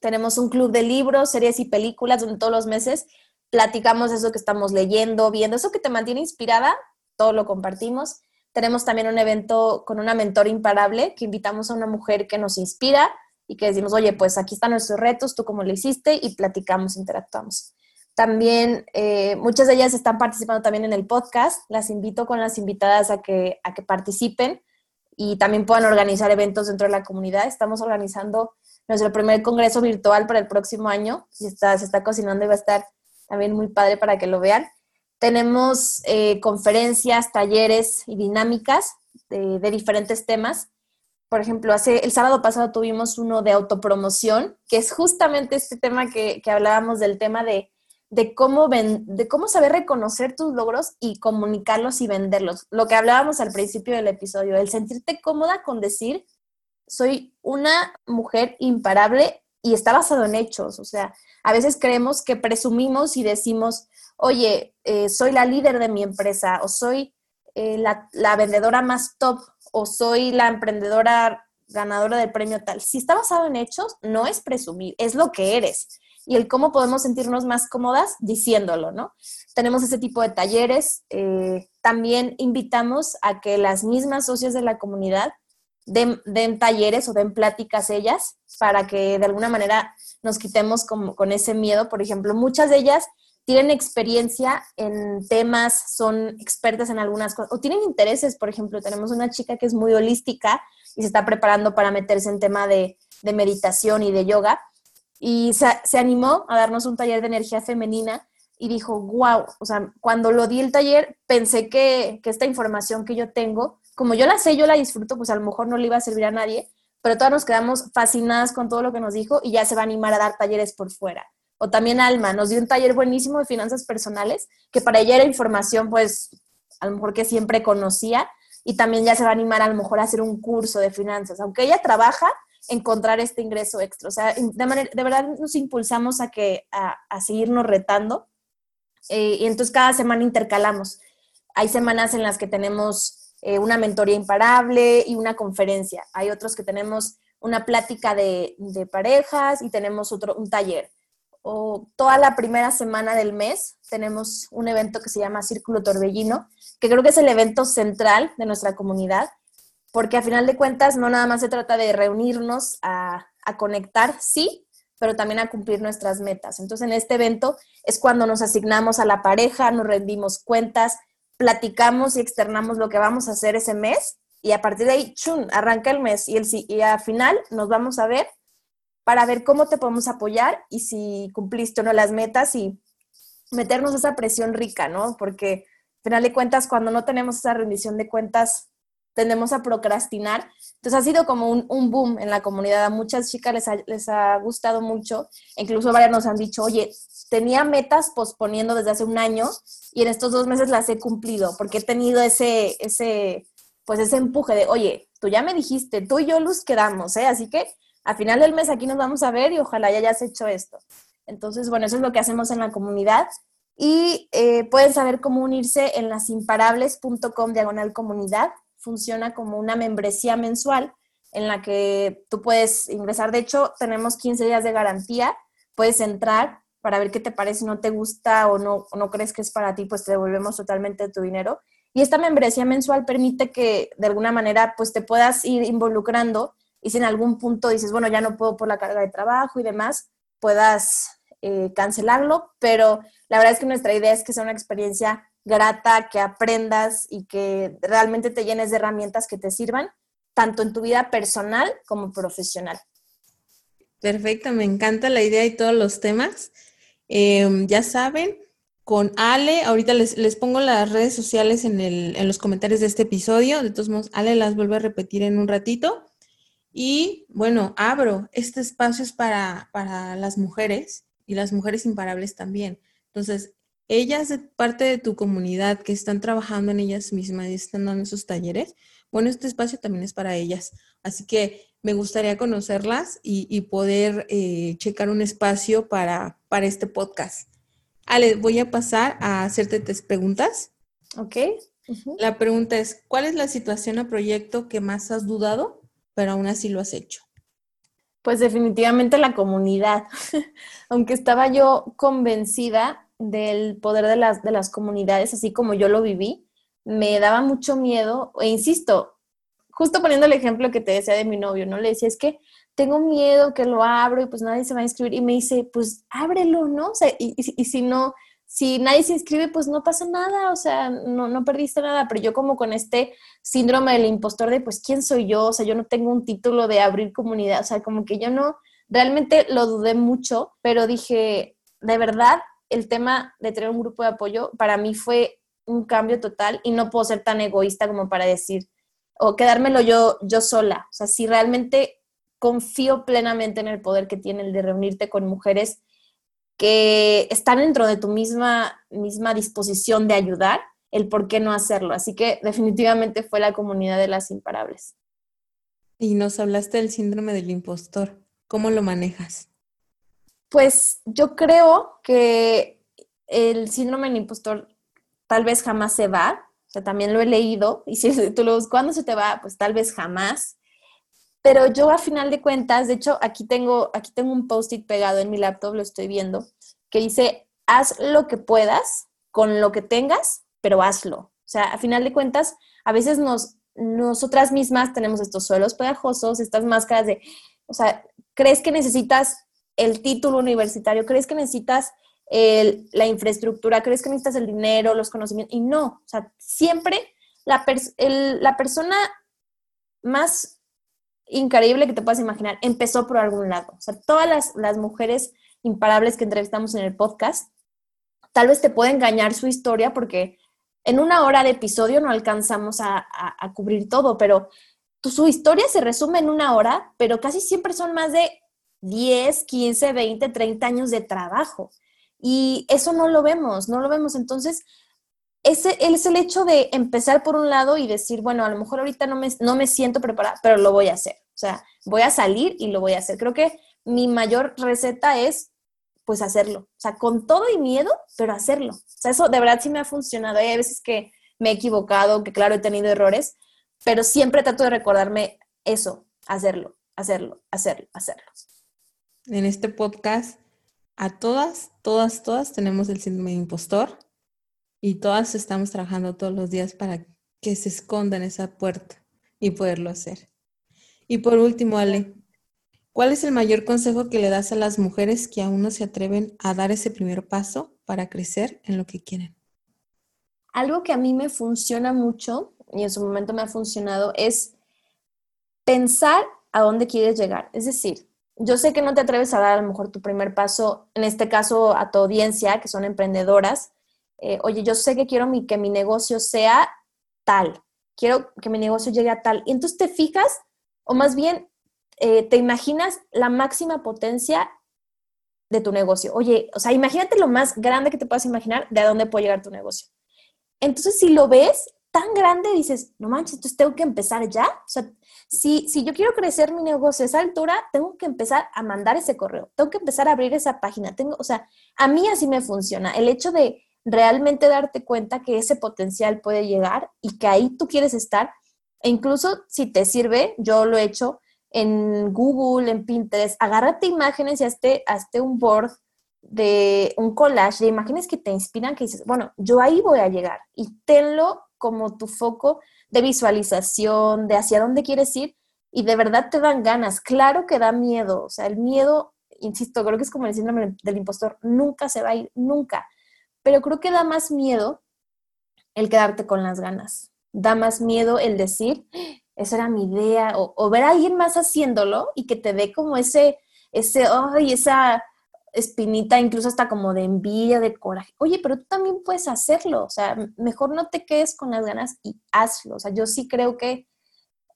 Tenemos un club de libros, series y películas donde todos los meses platicamos eso que estamos leyendo, viendo, eso que te mantiene inspirada, todo lo compartimos. Tenemos también un evento con una mentor imparable que invitamos a una mujer que nos inspira y que decimos, oye, pues aquí están nuestros retos, tú cómo lo hiciste y platicamos, interactuamos. También eh, muchas de ellas están participando también en el podcast. Las invito con las invitadas a que, a que participen y también puedan organizar eventos dentro de la comunidad. Estamos organizando nuestro primer congreso virtual para el próximo año. Se está, se está cocinando y va a estar también muy padre para que lo vean. Tenemos eh, conferencias, talleres y dinámicas de, de, diferentes temas. Por ejemplo, hace, el sábado pasado tuvimos uno de autopromoción, que es justamente este tema que, que hablábamos del tema de de cómo, de cómo saber reconocer tus logros y comunicarlos y venderlos. Lo que hablábamos al principio del episodio, el sentirte cómoda con decir, soy una mujer imparable y está basado en hechos. O sea, a veces creemos que presumimos y decimos, oye, eh, soy la líder de mi empresa o soy eh, la, la, vendedora más top o soy la emprendedora ganadora del premio tal. Si está basado en hechos, no es presumir, es lo que eres. Y el cómo podemos sentirnos más cómodas diciéndolo, ¿no? Tenemos ese tipo de talleres. Eh, también invitamos a que las mismas socias de la comunidad den, talleres o den pláticas ellas para que de alguna manera nos quitemos con ese miedo. Por ejemplo, muchas de ellas tienen experiencia en temas, son expertas en algunas cosas, o tienen intereses, por ejemplo, tenemos una chica que es muy holística y se está preparando para meterse en tema de, meditación y de yoga, y se, animó a darnos un taller de energía femenina y dijo, wow, o sea, cuando lo di el taller, pensé que, que esta información que yo tengo como yo la sé, yo la disfruto, pues a lo mejor no le iba a servir a nadie, pero todas nos quedamos fascinadas con todo lo que nos dijo y ya se va a animar a dar talleres por fuera. O también Alma nos dio un taller buenísimo de finanzas personales, que para ella era información, pues, a lo mejor que siempre conocía, y también ya se va a animar a lo mejor a hacer un curso de finanzas, aunque ella trabaja, encontrar este ingreso extra. O sea, de, manera, de verdad nos impulsamos a, que, a, seguirnos retando, eh, y entonces cada semana intercalamos. Hay semanas en las que tenemos eh, una mentoría imparable y una conferencia. Hay otros que tenemos una plática de, parejas y tenemos otro, un taller. O toda la primera semana del mes tenemos un evento que se llama Círculo Torbellino, que creo que es el evento central de nuestra comunidad, porque a final de cuentas no nada más se trata de reunirnos a, conectar, sí, pero también a cumplir nuestras metas. Entonces, en este evento es cuando nos asignamos a la pareja, nos rendimos cuentas, platicamos y externamos lo que vamos a hacer ese mes y a partir de ahí, chun, arranca el mes y, el, al final nos vamos a ver para ver cómo te podemos apoyar y si cumpliste o no las metas y meternos esa presión rica, ¿no? Porque al final de cuentas, cuando no tenemos esa rendición de cuentas, tendemos a procrastinar. Entonces ha sido como un, un boom en la comunidad. A muchas chicas les ha, les ha gustado mucho. Incluso varias nos han dicho, oye, tenía metas posponiendo desde hace un año y en estos dos meses las he cumplido porque he tenido ese, ese, pues ese empuje de, oye, tú ya me dijiste, tú y yo luz quedamos, ¿eh? Así que a final del mes aquí nos vamos a ver y ojalá ya hayas hecho esto. Entonces, bueno, eso es lo que hacemos en la comunidad. Y eh, pueden saber cómo unirse en lasimparables.com diagonal comunidad funciona como una membresía mensual en la que tú puedes ingresar. De hecho, tenemos 15 días de garantía. Puedes entrar para ver qué te parece, no te gusta o no, no crees que es para ti, pues te devolvemos totalmente tu dinero. Y esta membresía mensual permite que de alguna manera pues te puedas ir involucrando y si en algún punto dices, bueno, ya no puedo por la carga de trabajo y demás, puedas eh, cancelarlo, pero la verdad es que nuestra idea es que sea una experiencia grata, que aprendas y que realmente te llenes de herramientas que te sirvan, tanto en tu vida personal como profesional. Perfecto, me encanta la idea y todos los temas. Em, ya saben, con Ale, ahorita les, pongo las redes sociales en, el, en, los comentarios de este episodio. De todos modos, Ale las vuelve a repetir en un ratito. Y bueno, abro, este espacio es para, para las mujeres y las mujeres imparables también. Entonces, ellas, parte de tu comunidad que están trabajando en ellas mismas y están dando esos talleres, bueno, este espacio también es para ellas. Así que me gustaría conocerlas y, poder eh, checar un espacio para, para este podcast. Ale, voy a pasar a hacerte tres preguntas. Ok. La pregunta es, ¿cuál es la situación o proyecto que más has dudado, pero aún así lo has hecho? Pues definitivamente la comunidad. Aunque estaba yo convencida del poder de las, de las comunidades, así como yo lo viví, me daba mucho miedo, e insisto, justo poniendo el ejemplo que te decía de mi novio, ¿no? Le decía, es que tengo miedo que lo abro y pues nadie se va a inscribir. Y me dice, pues ábrelo, ¿no? O sea, y, y, si no, si nadie se inscribe, pues no pasa nada, o sea, no, no perdiste nada. Pero yo como con este síndrome del impostor de, pues, ¿quién soy yo? O sea, yo no tengo un título de abrir comunidad, o sea, como que yo no, realmente lo dudé mucho, pero dije, de verdad, el tema de tener un grupo de apoyo para mí fue un cambio total y no puedo ser tan egoísta como para decir o quedármelo yo, yo sola. O sea, si realmente confío plenamente en el poder que tiene el de reunirte con mujeres que están dentro de tu misma, misma disposición de ayudar, el por qué no hacerlo. Así que definitivamente fue la comunidad de las imparables. Y nos hablaste del síndrome del impostor. ¿Cómo lo manejas? Pues yo creo que el síndrome del impostor tal vez jamás se va, o sea, también lo he leído, y si tú lo buscas, ¿cuándo se te va? Pues tal vez jamás. Pero yo a final de cuentas, de hecho, aquí tengo, aquí tengo un post-it pegado en mi laptop, lo estoy viendo, que dice, haz lo que puedas con lo que tengas, pero hazlo. O sea, a final de cuentas, a veces nos, nosotras mismas tenemos estos suelos pegajosos, estas máscaras de, o sea, crees que necesitas el título universitario, crees que necesitas la infraestructura, crees que necesitas el dinero, los conocimientos, y no, o sea, siempre la, la persona más increíble que te puedas imaginar empezó por algún lado. O sea, todas las, las mujeres imparables que entrevistamos en el podcast, tal vez te puede engañar su historia porque en una hora de episodio no alcanzamos a, a, cubrir todo, pero su historia se resume en una hora, pero casi siempre son más de 10, 15, 20, 30 años de trabajo. Y eso no lo vemos, no lo vemos. Entonces, ese es el hecho de empezar por un lado y decir, bueno, a lo mejor ahorita no me, no me siento preparada, pero lo voy a hacer. O sea, voy a salir y lo voy a hacer. Creo que mi mayor receta es, pues, hacerlo. O sea, con todo y miedo, pero hacerlo. O sea, eso de verdad sí me ha funcionado. Hay veces que me he equivocado, que claro, he tenido errores, pero siempre trato de recordarme eso, hacerlo, hacerlo, hacerlo, hacerlo. En este podcast, a todas, todas, todas tenemos el síndrome de impostor y todas estamos trabajando todos los días para que se esconda en esa puerta y poderlo hacer. Y por último, Ale, ¿cuál es el mayor consejo que le das a las mujeres que aún no se atreven a dar ese primer paso para crecer en lo que quieren? Algo que a mí me funciona mucho y en su momento me ha funcionado es pensar a dónde quieres llegar. Es decir, yo sé que no te atreves a dar a lo mejor tu primer paso, en este caso a tu audiencia, que son emprendedoras, eh, oye, yo sé que quiero mi, que mi negocio sea tal, quiero que mi negocio llegue a tal. Y entonces te fijas, o más bien eh, te imaginas la máxima potencia de tu negocio. Oye, o sea, imagínate lo más grande que te puedas imaginar de a dónde puede llegar tu negocio. Entonces, si lo ves tan grande, dices, no manches, entonces tengo que empezar ya. O sea, si, si yo quiero crecer mi negocio a esa altura, tengo que empezar a mandar ese correo, tengo que empezar a abrir esa página. Tengo, o sea, a mí así me funciona. El hecho de realmente darte cuenta que ese potencial puede llegar y que ahí tú quieres estar. E incluso si te sirve, yo lo he hecho en Google, en Pinterest, agárrate imágenes y hazte, hazte un board de un collage de imágenes que te inspiran, que dices, bueno, yo ahí voy a llegar y tenlo como tu foco de visualización, de hacia dónde quieres ir y de verdad te dan ganas. Claro que da miedo, o sea, el miedo, insisto, creo que es como el síndrome del impostor, nunca se va a ir, nunca pero creo que da más miedo el quedarte con las ganas. Da más miedo el decir, esa era mi idea, o, ver a alguien más haciéndolo y que te dé como ese, ese, ay, esa espinita, incluso hasta como de envidia, de coraje. Oye, pero tú también puedes hacerlo, o sea, mejor no te quedes con las ganas y hazlo. O sea, yo sí creo que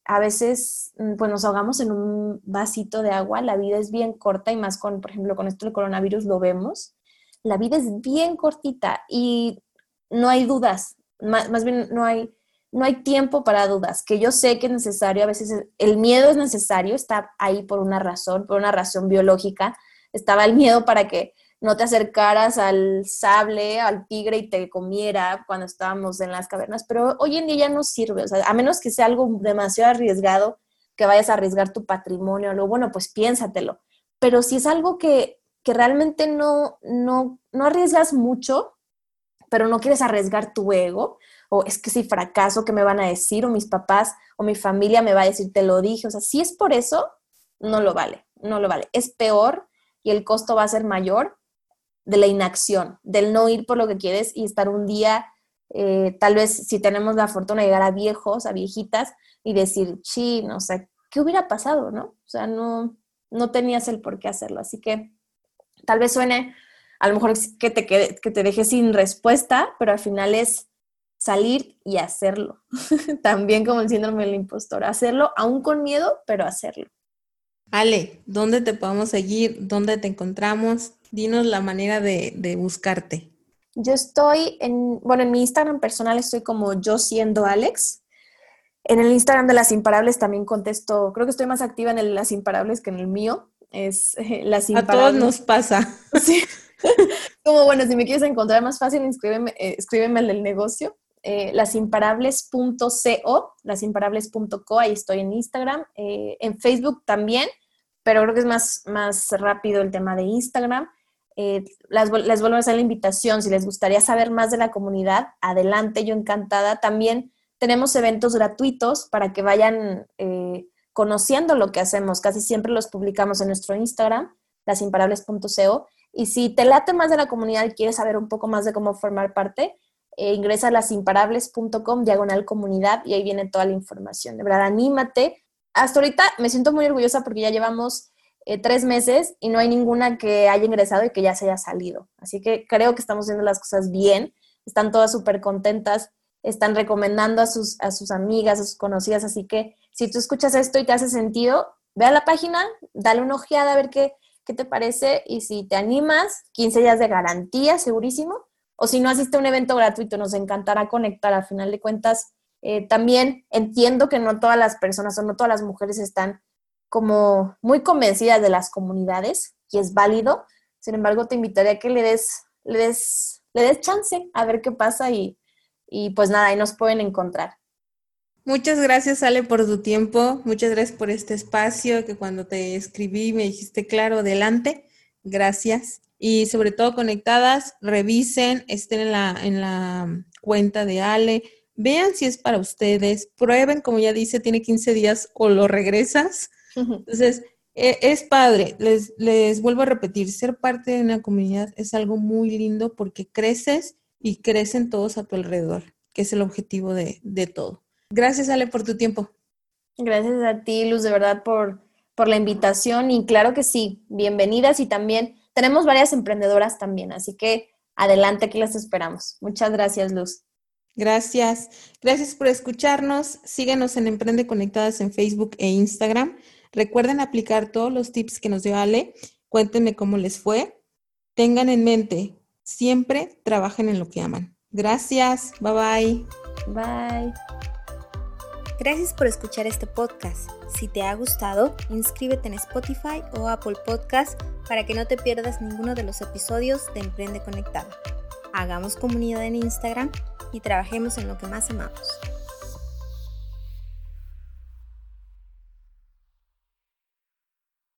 a veces mm, pues nos ahogamos en un vasito de agua, la vida es bien corta y más con, por ejemplo, con esto del coronavirus lo vemos la vida es bien cortita y no hay dudas, más, bien no hay, no hay tiempo para dudas, que yo sé que es necesario, a veces el miedo es necesario, está ahí por una razón, por una razón biológica, estaba el miedo para que no te acercaras al sable, al tigre y te comiera cuando estábamos en las cavernas, pero hoy en día ya no sirve, o sea, a menos que sea algo demasiado arriesgado, que vayas a arriesgar tu patrimonio, lo bueno, pues piénsatelo, pero si es algo que que realmente no, no, no arriesgas mucho, pero no quieres arriesgar tu ego, o es que si fracaso, ¿qué me van a decir? O mis papás o mi familia me va a decir, te lo dije. O sea, si es por eso, no lo vale, no lo vale. Es peor y el costo va a ser mayor de la inacción, del no ir por lo que quieres y estar un día, eh, tal vez si tenemos la fortuna de llegar a viejos, a viejitas, y decir, sí, no sé, ¿qué hubiera pasado, no? O sea, no, no tenías el por qué hacerlo. Así que Tal vez suene a lo mejor que te, que te deje sin respuesta, pero al final es salir y hacerlo. También como el síndrome del impostor, hacerlo aún con miedo, pero hacerlo. Ale, ¿dónde te podemos seguir? ¿Dónde te encontramos? Dinos la manera de, de buscarte. Yo estoy en, bueno, en mi Instagram personal estoy como yo siendo Alex. En el Instagram de las imparables también contesto, creo que estoy más activa en el las imparables que en el mío, Es eh, las A todos nos pasa. Sí. Como bueno, si me quieres encontrar más fácil, escríbeme, eh, escríbeme el del negocio. Eh, lasimparables.co, lasimparables.co, ahí estoy en Instagram, eh, en Facebook también, pero creo que es más, más rápido el tema de Instagram. Eh, las, les vuelvo a hacer la invitación, si les gustaría saber más de la comunidad, adelante, yo encantada. También tenemos eventos gratuitos para que vayan eh, conociendo lo que hacemos. Casi siempre los publicamos en nuestro Instagram, lasimparables.co. Y si te late más de la comunidad y quieres saber un poco más de cómo formar parte, eh, ingresa a lasimparables.com, diagonal comunidad, y ahí viene toda la información. De verdad, anímate. Hasta ahorita me siento muy orgullosa porque ya llevamos eh, tres meses y no hay ninguna que haya ingresado y que ya se haya salido. Así que creo que estamos haciendo las cosas bien. Están todas súper contentas, están recomendando a sus, a sus amigas, a sus conocidas. Así que si tú escuchas esto y te hace sentido, ve a la página, dale una ojeada a ver qué, qué te parece y si te animas, 15 días de garantía, segurísimo o si no asiste a un evento gratuito, nos encantará conectar. A final de cuentas, eh, también entiendo que no todas las personas o no todas las mujeres están como muy convencidas de las comunidades y es válido. Sin embargo, te invitaría a que le des, le des, le des chance a ver qué pasa y, y pues nada, ahí nos pueden encontrar. Muchas gracias, Ale, por tu tiempo. Muchas gracias por este espacio que cuando te escribí me dijiste, claro, adelante. Gracias y sobre todo conectadas, revisen, estén en la, en la cuenta de Ale, vean si es para ustedes, prueben, como ya dice, tiene 15 días o lo regresas. Entonces, e, es padre, les, les vuelvo a repetir, ser parte de una comunidad es algo muy lindo porque creces y crecen todos a tu alrededor, que es el objetivo de, de todo. Gracias, Ale, por tu tiempo. Gracias a ti, Luz, de verdad, por, por la invitación y claro que sí, bienvenidas y también tenemos varias emprendedoras también, así que adelante que las esperamos. Muchas gracias, Luz. Gracias. Gracias por escucharnos. Síguenos en Emprende Conectadas en Facebook e Instagram. Recuerden aplicar todos los tips que nos dio Ale. Cuéntenme cómo les fue. Tengan en mente, siempre trabajen en lo que aman. Gracias. Bye bye. Bye. Gracias por escuchar este podcast. Si te ha gustado, inscríbete en Spotify o Apple Podcast para que no te pierdas ninguno de los episodios de Emprende Conectada. Hagamos comunidad en Instagram y trabajemos en lo que más amamos.